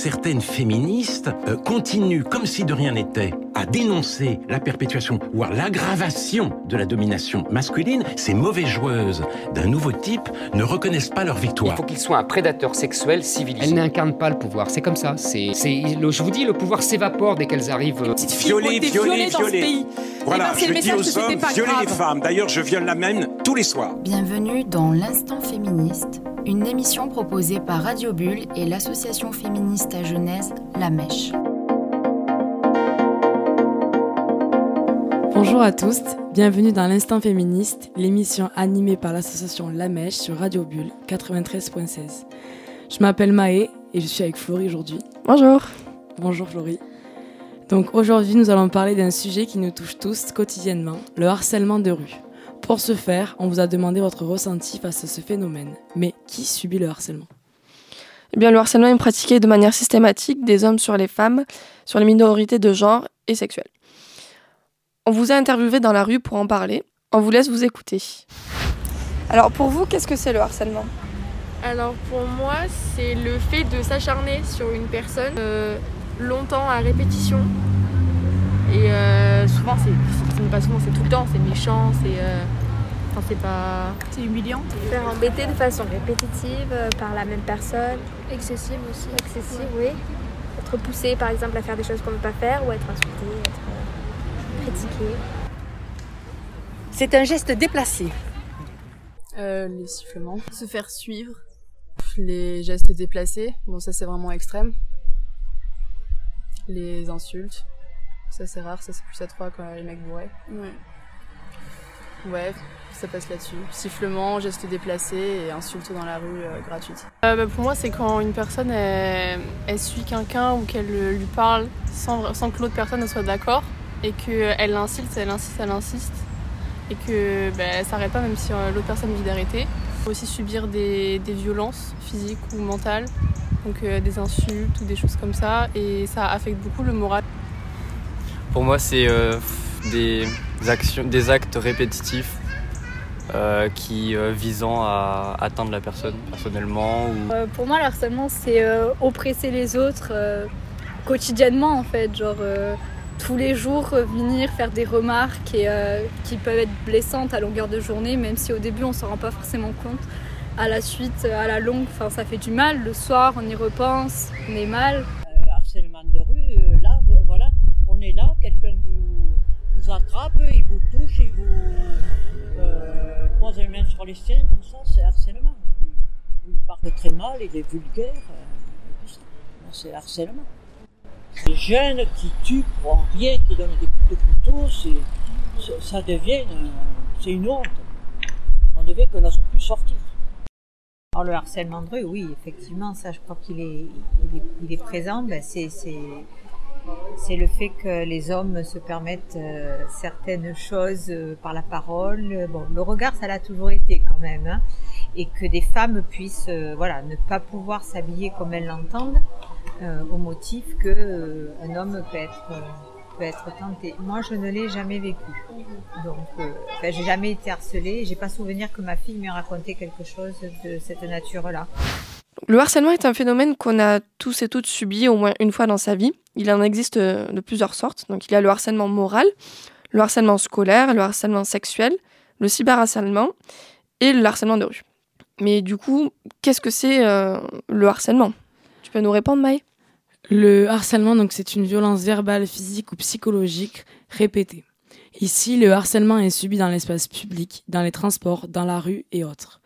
certaines féministes euh, continuent, comme si de rien n'était, à dénoncer la perpétuation, voire l'aggravation de la domination masculine, ces mauvaises joueuses d'un nouveau type ne reconnaissent pas leur victoire. Il faut qu'il soit un prédateur sexuel civilisé. Elles n'incarnent pas le pouvoir, c'est comme ça. C'est, je vous dis, le pouvoir s'évapore dès qu'elles arrivent. euh, Violer, violer, dans ce violer. pays. Voilà, Eh ben, je le dis aux hommes, violer les femmes. D'ailleurs, je viole la même tous les soirs. Bienvenue dans l'Instant Féministe, une émission proposée par Radio Bulle et l'association féministe à Genèse, La Mèche. Bonjour à tous, bienvenue dans l'Instant Féministe, l'émission animée par l'association La Mèche sur Radio Bulle 93.16. Je m'appelle Maë et je suis avec Florie aujourd'hui. Bonjour. Bonjour Florie. Donc aujourd'hui nous allons parler d'un sujet qui nous touche tous quotidiennement, le harcèlement de rue. Pour ce faire, on vous a demandé votre ressenti face à ce phénomène. Mais qui subit le harcèlement? Eh bien, le harcèlement est pratiqué de manière systématique des hommes sur les femmes, sur les minorités de genre et sexuelles. On vous a interviewé dans la rue pour en parler. On vous laisse vous écouter. Alors, pour vous, qu'est-ce que c'est le harcèlement? Alors pour moi, c'est le fait de s'acharner sur une personne euh, longtemps à répétition. Et euh, souvent, c'est pas souvent, c'est tout le temps, c'est méchant, c'est. euh, Enfin, c'est pas. C'est humiliant. faire embêter de façon répétitive par la même personne. Excessive aussi. Excessive, oui. Être poussé par exemple à faire des choses qu'on ne veut pas faire ou être insulté, être critiqué. C'est un geste déplacé. Euh, les sifflements, Se faire suivre. les gestes déplacés, bon ça c'est vraiment extrême. Les insultes, ça c'est rare, ça c'est plus à trois quand les mecs bourrés. Ouais. Ouais, ça passe là-dessus. Sifflements, gestes déplacés et insultes dans la rue euh, gratuites. Euh, bah, pour moi, c'est quand une personne elle, elle suit quelqu'un ou qu'elle lui parle sans, sans que l'autre personne ne soit d'accord et qu'elle l'insulte, elle insiste, elle insiste et que bah, elle s'arrête pas même si euh, l'autre personne vit d'arrêter. Il faut aussi subir des, des violences physiques ou mentales, donc euh, des insultes ou des choses comme ça et ça affecte beaucoup le moral. Pour moi, c'est euh, des, actions, des actes répétitifs euh, qui euh, visant à atteindre la personne personnellement ou Euh, pour moi, le harcèlement, c'est euh, oppresser les autres euh, quotidiennement, en fait. Genre, euh, tous les jours, euh, venir faire des remarques et, euh, qui peuvent être blessantes à longueur de journée, même si au début, on s'en rend pas forcément compte. À la suite, euh, à la longue, enfin, ça fait du mal. Le soir, on y repense, on est mal. harcèlement de rue, euh, là, euh, voilà, on est là, quelqu'un vous, attrape, il vous touche, il vous euh, pose les mains sur les seins, tout ça, c'est harcèlement. Il parle très mal, il est vulgaire, euh, c'est harcèlement. Les jeunes qui tuent pour rien, qui donnent des coups de couteau, c'est, ça devient, euh, c'est une honte. On devait que n'ose plus sortir. Alors le harcèlement de rue, oui, effectivement, ça je crois qu'il est, il est, présent. Ben, c'est, c'est, c'est le fait que les hommes se permettent euh, certaines choses euh, par la parole. Bon, le regard, ça l'a toujours été quand même. hein. et que des femmes puissent voilà, ne pas pouvoir s'habiller comme elles l'entendent euh, au motif que euh, homme peut être, euh, peut être tenté. Moi, je ne l'ai jamais vécu. Donc, enfin, j'ai jamais été harcelée. J'ai pas souvenir que ma fille m'ait raconté quelque chose de cette nature-là. Le harcèlement est un phénomène qu'on a tous et toutes subi au moins une fois dans sa vie. Il en existe de plusieurs sortes. Donc, il y a le harcèlement moral, le harcèlement scolaire, le harcèlement sexuel, le cyberharcèlement et le harcèlement de rue. Mais du coup, qu'est-ce que c'est le harcèlement? Tu peux nous répondre, Maë? Le harcèlement, donc, c'est une violence verbale, physique ou psychologique répétée. Ici, le harcèlement est subi dans l'espace public, dans les transports, dans la rue et autres.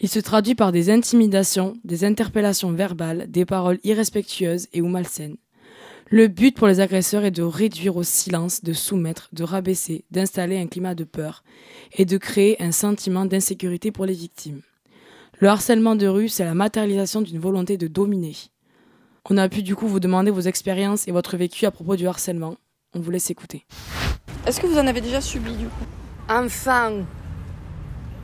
Il se traduit par des intimidations, des interpellations verbales, des paroles irrespectueuses et ou malsaines. Le but pour les agresseurs est de réduire au silence, de soumettre, de rabaisser, d'installer un climat de peur et de créer un sentiment d'insécurité pour les victimes. Le harcèlement de rue, c'est la matérialisation d'une volonté de dominer. On a pu du coup vous demander vos expériences et votre vécu à propos du harcèlement. On vous laisse écouter. Est-ce que vous en avez déjà subi du coup? Enfant,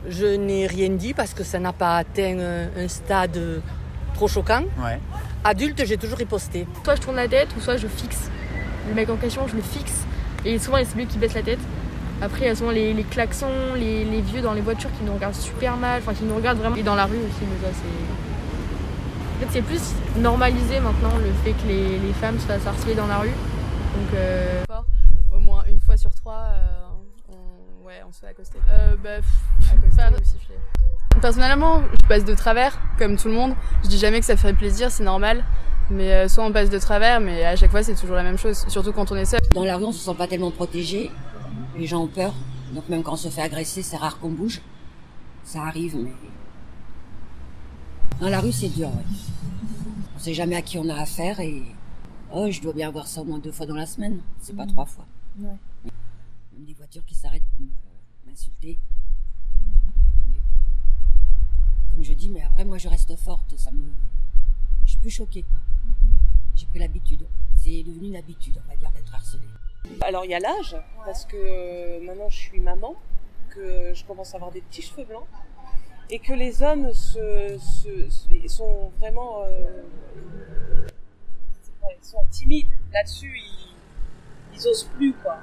je n'ai rien dit parce que ça n'a pas atteint un stade trop choquant. Ouais. Adulte, j'ai toujours riposté. Soit je tourne la tête ou soit je fixe. Le mec en question, je le fixe. Et souvent, c'est lui qui baisse la tête. Après, il y a souvent les, les klaxons, les, les vieux dans les voitures qui nous regardent super mal, enfin qui nous regardent vraiment. Et dans la rue aussi, mais ça, c'est. En fait, c'est plus normalisé maintenant le fait que les, les femmes se fassent harceler dans la rue. Donc, euh, au moins une fois sur trois, euh, on, ouais, on se fait accoster. Euh, bah, pff, accoster ou siffler. Personnellement, je passe de travers, comme tout le monde. Je dis jamais que ça ferait plaisir, c'est normal. Mais euh, soit on passe de travers, mais à chaque fois c'est toujours la même chose, surtout quand on est seul. Dans la rue, on se sent pas tellement protégé. Les gens ont peur. Donc même quand on se fait agresser, c'est rare qu'on bouge. Ça arrive, mais... Dans la rue, c'est dur, ouais. On sait jamais à qui on a affaire et... Oh, je dois bien voir ça au moins deux fois dans la semaine. C'est pas trois fois. Ouais. Même des voitures qui s'arrêtent pour me- m'insulter. Comme je dis, mais après, moi, je reste forte. Ça me... Je suis plus choquée, quoi. J'ai pris l'habitude. C'est devenu une habitude, on va dire, d'être harcelée. Alors il y a l'âge, parce que euh, maintenant je suis maman, que je commence à avoir des petits cheveux blancs, et que les hommes se, se- se- sont vraiment euh, ils sont timides là-dessus, ils, ils osent plus quoi.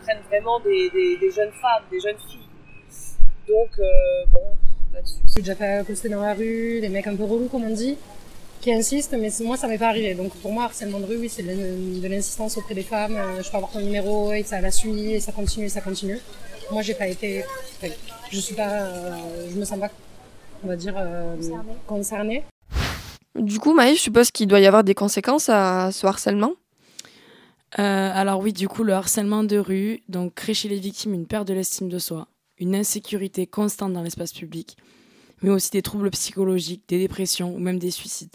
Ils prennent vraiment des, des- des jeunes femmes, des jeunes filles. Donc euh, bon, là-dessus. J'ai déjà fait accoster dans la rue, des mecs un peu relous comme on dit, qui insistent, mais moi ça m'est pas arrivé. Donc pour moi, harcèlement de rue, oui, c'est de l'in- de l'insistance auprès des femmes. Euh, Je peux avoir ton numéro et ça la suit et ça continue et ça continue. Moi, j'ai pas été, enfin, je suis pas, euh, je me sens pas, on va dire, euh, concernée. Du coup, Maï, je suppose qu'il doit y avoir des conséquences à ce harcèlement? Euh, alors oui, du coup, le harcèlement de rue donc crée chez les victimes une perte de l'estime de soi, une insécurité constante dans l'espace public, mais aussi des troubles psychologiques, des dépressions ou même des suicides.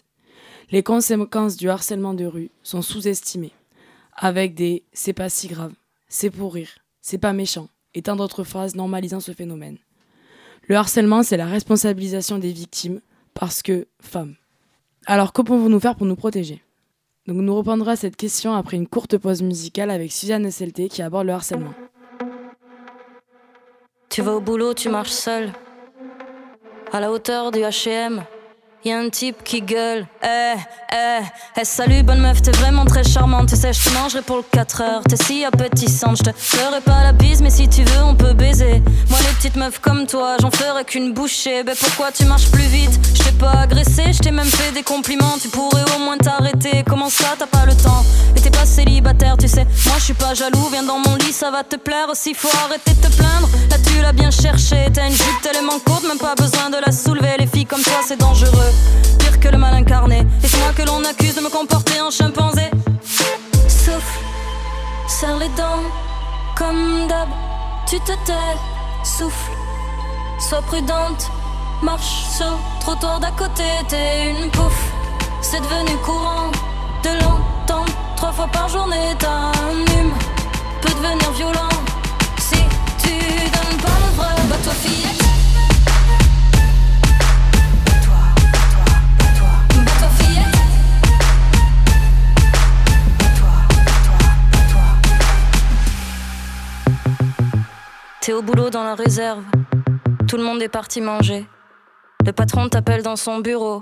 Les conséquences du harcèlement de rue sont sous-estimées, avec des c'est pas si grave, c'est pour rire, c'est pas méchant, et tant d'autres phrases normalisant ce phénomène. Le harcèlement, c'est la responsabilisation des victimes parce que femmes. Alors, que pouvons-nous nous faire pour nous protéger? Donc, nous reprendrons à cette question après une courte pause musicale avec Suzanne SLT qui aborde le harcèlement. Tu vas au boulot, tu marches seul. À la hauteur du HM, y a un type qui gueule. Eh, eh, eh, salut, bonne meuf, t'es vraiment très charmante. Tu sais, je te mangerai pour le 4 heures. T'es si appétissante, je te ferai pas la bise, mais si tu veux, on peut baiser. Moi, les petites meufs comme toi, j'en ferai qu'une bouchée. Ben pourquoi tu marches plus vite? Pas agressé, je t'ai même fait des compliments. Tu pourrais au moins t'arrêter. Comment ça, t'as pas le temps? Et t'es pas célibataire, tu sais. Moi, je suis pas jaloux, viens dans mon lit, ça va te plaire. S'il faut arrêter de te plaindre, là tu l'as bien cherché. T'as une jupe tellement courte, même pas besoin de la soulever. Les filles comme toi, c'est dangereux. Pire que le mal incarné. Et c'est moi que l'on accuse de me comporter en chimpanzé. Souffle, serre les dents, comme d'hab. Tu te tais, souffle, sois prudente. Marche sur trottoir d'à côté, t'es une pouffe. C'est devenu courant de l'entendre trois fois par journée. Ta hume peut devenir violent si tu donnes pas le vrai. Bah toi fillette. T'es au boulot dans la réserve. Tout le monde est parti manger. Le patron t'appelle dans son bureau.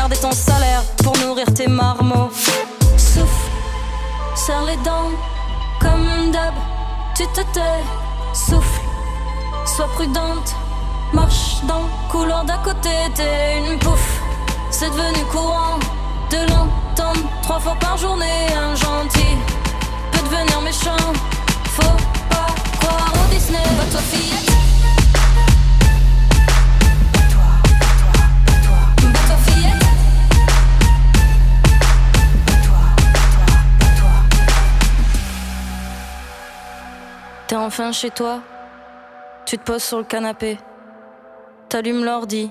Garder ton salaire pour nourrir tes marmots. Souffle, serre les dents, comme d'hab. Tu te tais, souffle, sois prudente. Marche dans couloir d'à côté, t'es une pouffe. C'est devenu courant de l'entendre trois fois par journée. Un gentil peut devenir méchant. Faut pas croire au Disney. Va toi. Enfin chez toi. Tu te poses sur le canapé. T'allumes l'ordi.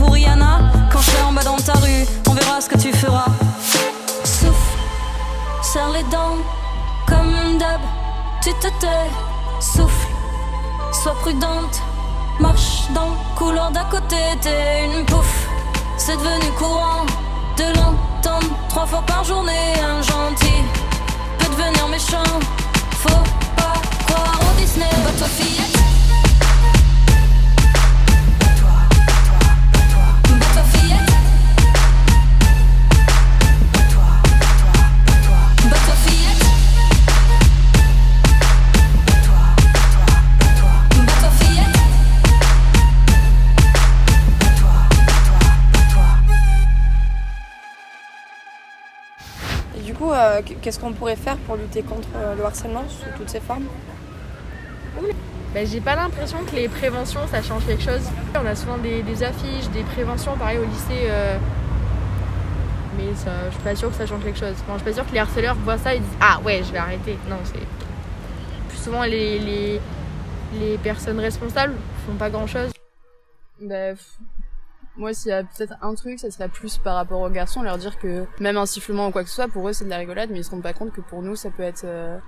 pour Rihanna quand je serai en bas dans ta rue. On verra ce que tu feras. Souffle, serre les dents comme d'hab. Tu te tais, souffle, sois prudente. Marche dans le couloir d'à côté, t'es une pouffe. C'est devenu courant de l'entendre trois fois par journée. Un gentil peut devenir méchant. Faut pas croire au Disney, bateau fillette. Qu'est-ce qu'on pourrait faire pour lutter contre euh, le harcèlement sous toutes ses formes? Ben, j'ai pas l'impression que les préventions ça change quelque chose. On a souvent des, des affiches, des préventions pareil au lycée. euh, Mais ça, je suis pas sûre que ça change quelque chose. Enfin, je suis pas sûre que les harceleurs voient ça et disent Ah ouais, je vais arrêter. Non, c'est. Plus souvent, les, les, les personnes responsables font pas grand chose. Bah, pff, moi, s'il y a peut-être un truc, ça serait plus par rapport aux garçons, leur dire que même un sifflement ou quoi que ce soit, pour eux, c'est de la rigolade, mais ils se rendent pas compte que pour nous, ça peut être. euh,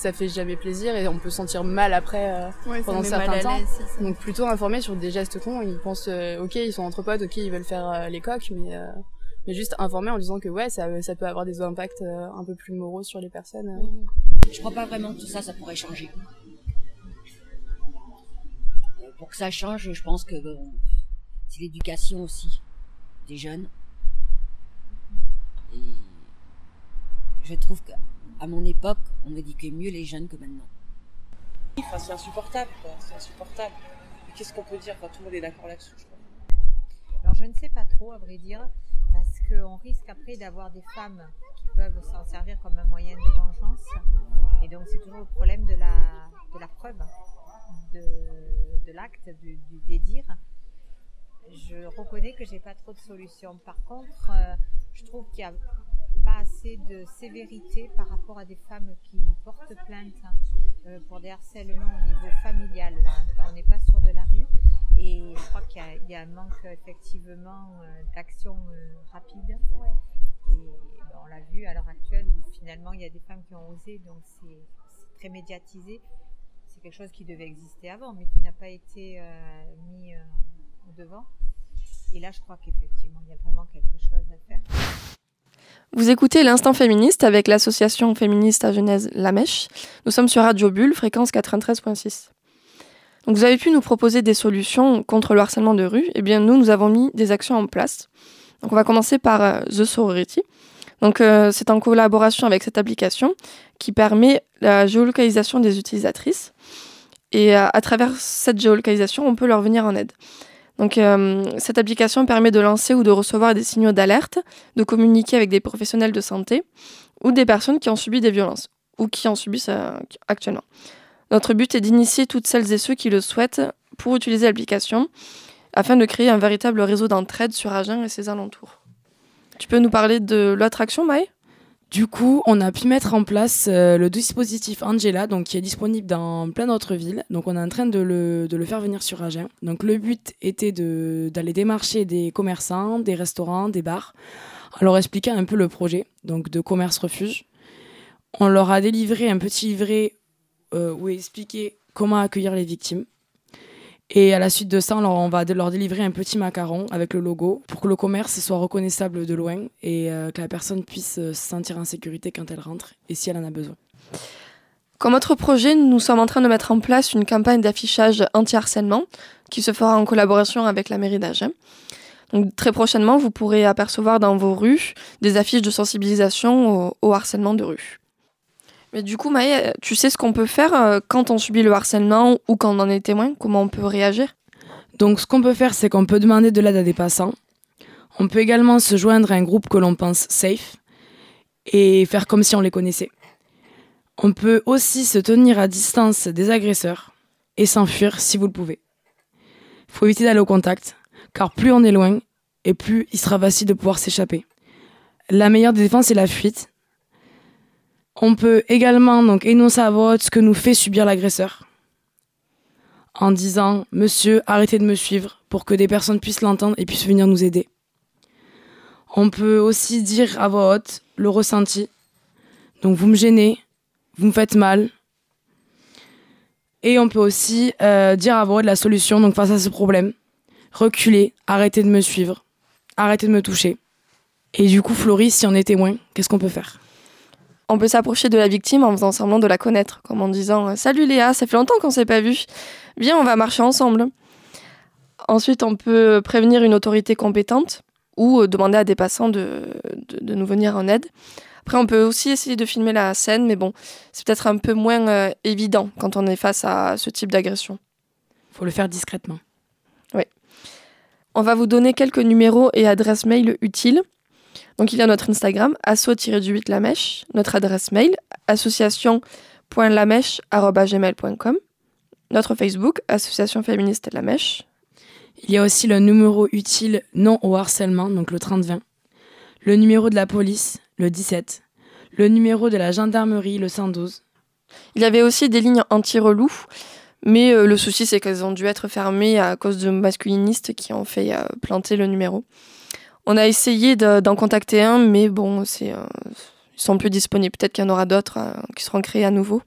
ça fait jamais plaisir et on peut se sentir mal après euh, Ouais, pendant certains temps. Donc, plutôt informer sur des gestes cons, ils pensent, euh, ok, ils sont entre potes, ok, ils veulent faire euh, les coques, mais. euh, mais juste informer en disant que ouais, ça, ça peut avoir des impacts euh, un peu plus moraux sur les personnes. euh. Je crois pas vraiment que tout ça, ça pourrait changer. Pour que ça change, je pense que bon, c'est l'éducation aussi des jeunes. Et je trouve qu'à mon époque, on éduquait mieux les jeunes que maintenant. Enfin, c'est insupportable, quoi. C'est insupportable. Mais qu'est-ce qu'on peut dire? Quand tout le monde est d'accord là-dessus je crois Alors je ne sais pas trop, à vrai dire, parce qu'on risque après d'avoir des femmes qui peuvent s'en servir comme un moyen de vengeance. Et donc c'est toujours le problème de la, de la preuve, de, de l'acte, du, du dédire. Je reconnais que j'ai pas trop de solutions. Par contre, euh, je trouve qu'il n'y a pas assez de sévérité par rapport à des femmes qui portent plainte euh, pour des harcèlements au niveau familial. Enfin, on n'est pas sur de la rue. Et je crois qu'il y a- un manque effectivement euh, d'action rapide. Et ben, on l'a vu à l'heure actuelle où finalement il y a des femmes qui ont osé, donc c'est très médiatisé. C'est quelque chose qui devait exister avant, mais qui n'a pas été mis devant. Et là, je crois qu'effectivement, il y a vraiment quelque chose à faire. Vous écoutez l'Instant Féministe avec l'association féministe à Genèse La Mèche. Nous sommes sur Radio Bulle, fréquence 93.6. Donc vous avez pu nous proposer des solutions contre le harcèlement de rue. Eh bien, nous, nous avons mis des actions en place. Donc on va commencer par euh, The Sorority. Donc euh, c'est en collaboration avec cette application qui permet la géolocalisation des utilisatrices. Et euh, à travers cette géolocalisation, on peut leur venir en aide. Donc, euh, cette application permet de lancer ou de recevoir des signaux d'alerte, de communiquer avec des professionnels de santé ou des personnes qui ont subi des violences ou qui en subissent euh, actuellement. Notre but est d'initier toutes celles et ceux qui le souhaitent pour utiliser l'application afin de créer un véritable réseau d'entraide sur Agen et ses alentours. Tu peux nous parler de l'autre action, Du coup, on a pu mettre en place euh, le dispositif Angela, donc qui est disponible dans plein d'autres villes. Donc, on est en train de le, faire venir sur Agen. Donc, le but était d'aller démarcher des commerçants, des restaurants, des bars, en leur expliquant un peu le projet, donc de commerce refuge. On leur a délivré un petit livret euh, où est expliqué comment accueillir les victimes. Et à la suite de ça, on va leur délivrer un petit macaron avec le logo pour que le commerce soit reconnaissable de loin et euh, que la personne puisse euh, se sentir en sécurité quand elle rentre et si elle en a besoin. Comme autre projet, nous sommes en train de mettre en place une campagne d'affichage anti-harcèlement qui se fera en collaboration avec la mairie d'Agen. Donc, très prochainement, vous pourrez apercevoir dans vos rues des affiches de sensibilisation au, au harcèlement de rue. Mais du coup, Maë, tu sais ce qu'on peut faire euh, quand on subit le harcèlement ou quand on en est témoin? Comment on peut réagir? Donc ce qu'on peut faire, c'est qu'on peut demander de l'aide à des passants. On peut également se joindre à un groupe que l'on pense safe et faire comme si on les connaissait. On peut aussi se tenir à distance des agresseurs et s'enfuir si vous le pouvez. Il faut éviter d'aller au contact, car plus on est loin, et plus il sera facile de pouvoir s'échapper. La meilleure des défenses est la fuite. On peut également donc énoncer à voix haute ce que nous fait subir l'agresseur, en disant Monsieur, arrêtez de me suivre pour que des personnes puissent l'entendre et puissent venir nous aider. On peut aussi dire à voix haute le ressenti. Donc vous me gênez, vous me faites mal. Et on peut aussi euh, dire à voix haute la solution donc face à ce problème. Reculez, arrêtez de me suivre, arrêtez de me toucher. Et du coup, Florie, si on est témoin, qu'est-ce qu'on peut faire? On peut s'approcher de la victime en faisant semblant de la connaître, comme en disant Salut Léa, ça fait longtemps qu'on s'est pas vu. Viens, on va marcher ensemble. Ensuite, on peut prévenir une autorité compétente ou demander à des passants de, de, de nous venir en aide. Après, on peut aussi essayer de filmer la scène, mais bon, c'est peut-être un peu moins euh, évident quand on est face à ce type d'agression. Faut le faire discrètement. Oui. On va vous donner quelques numéros et adresses mail utiles. Donc, il y a notre Instagram, asso-du-8 la mèche, notre adresse mail, association.lamèche.gmail.com, notre Facebook, Association féministe La Mèche. Il y a aussi le numéro utile non au harcèlement, donc le 3020, le numéro de la police, le 17, le numéro de la gendarmerie, le 112. Il y avait aussi des lignes anti-relous, mais euh, le souci c'est qu'elles ont dû être fermées à cause de masculinistes qui ont fait euh, planter le numéro. On a essayé d'en de, contacter un, mais bon, c'est, euh, ils sont plus disponibles. Peut-être qu'il y en aura d'autres euh, qui seront créés à nouveau.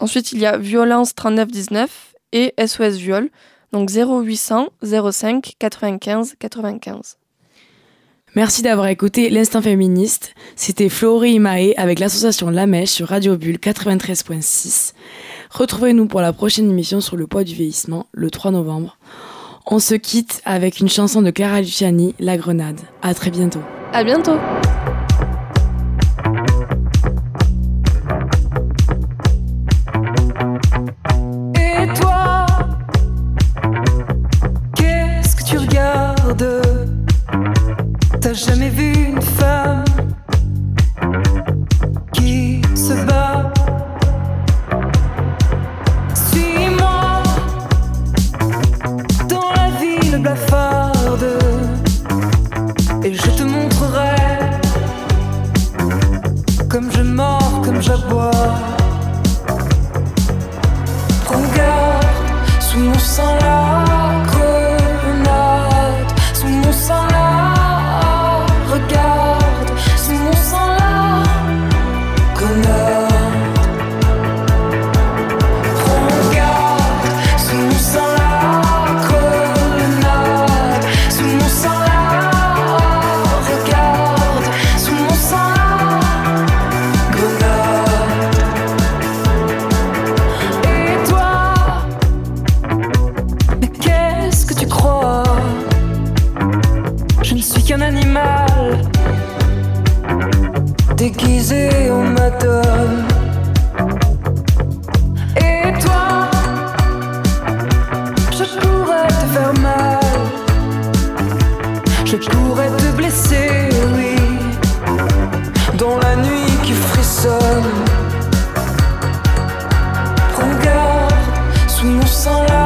Ensuite, il y a Violence 3919 et SOS Viol, donc 0800 05 95 95. Merci d'avoir écouté l'Instant Féministe. C'était Florie Imae avec l'association La Mèche sur Radio Bulle 93.6. Retrouvez-nous pour la prochaine émission sur le poids du vieillissement, le 3 novembre. On se quitte avec une chanson de Clara Luciani, La Grenade. À très bientôt. À bientôt. Et on m'adore. Et toi, je te pourrais te faire mal. Je te pourrais te blesser, oui. Dans la nuit qui frissonne. Regarde, sous mon sein là.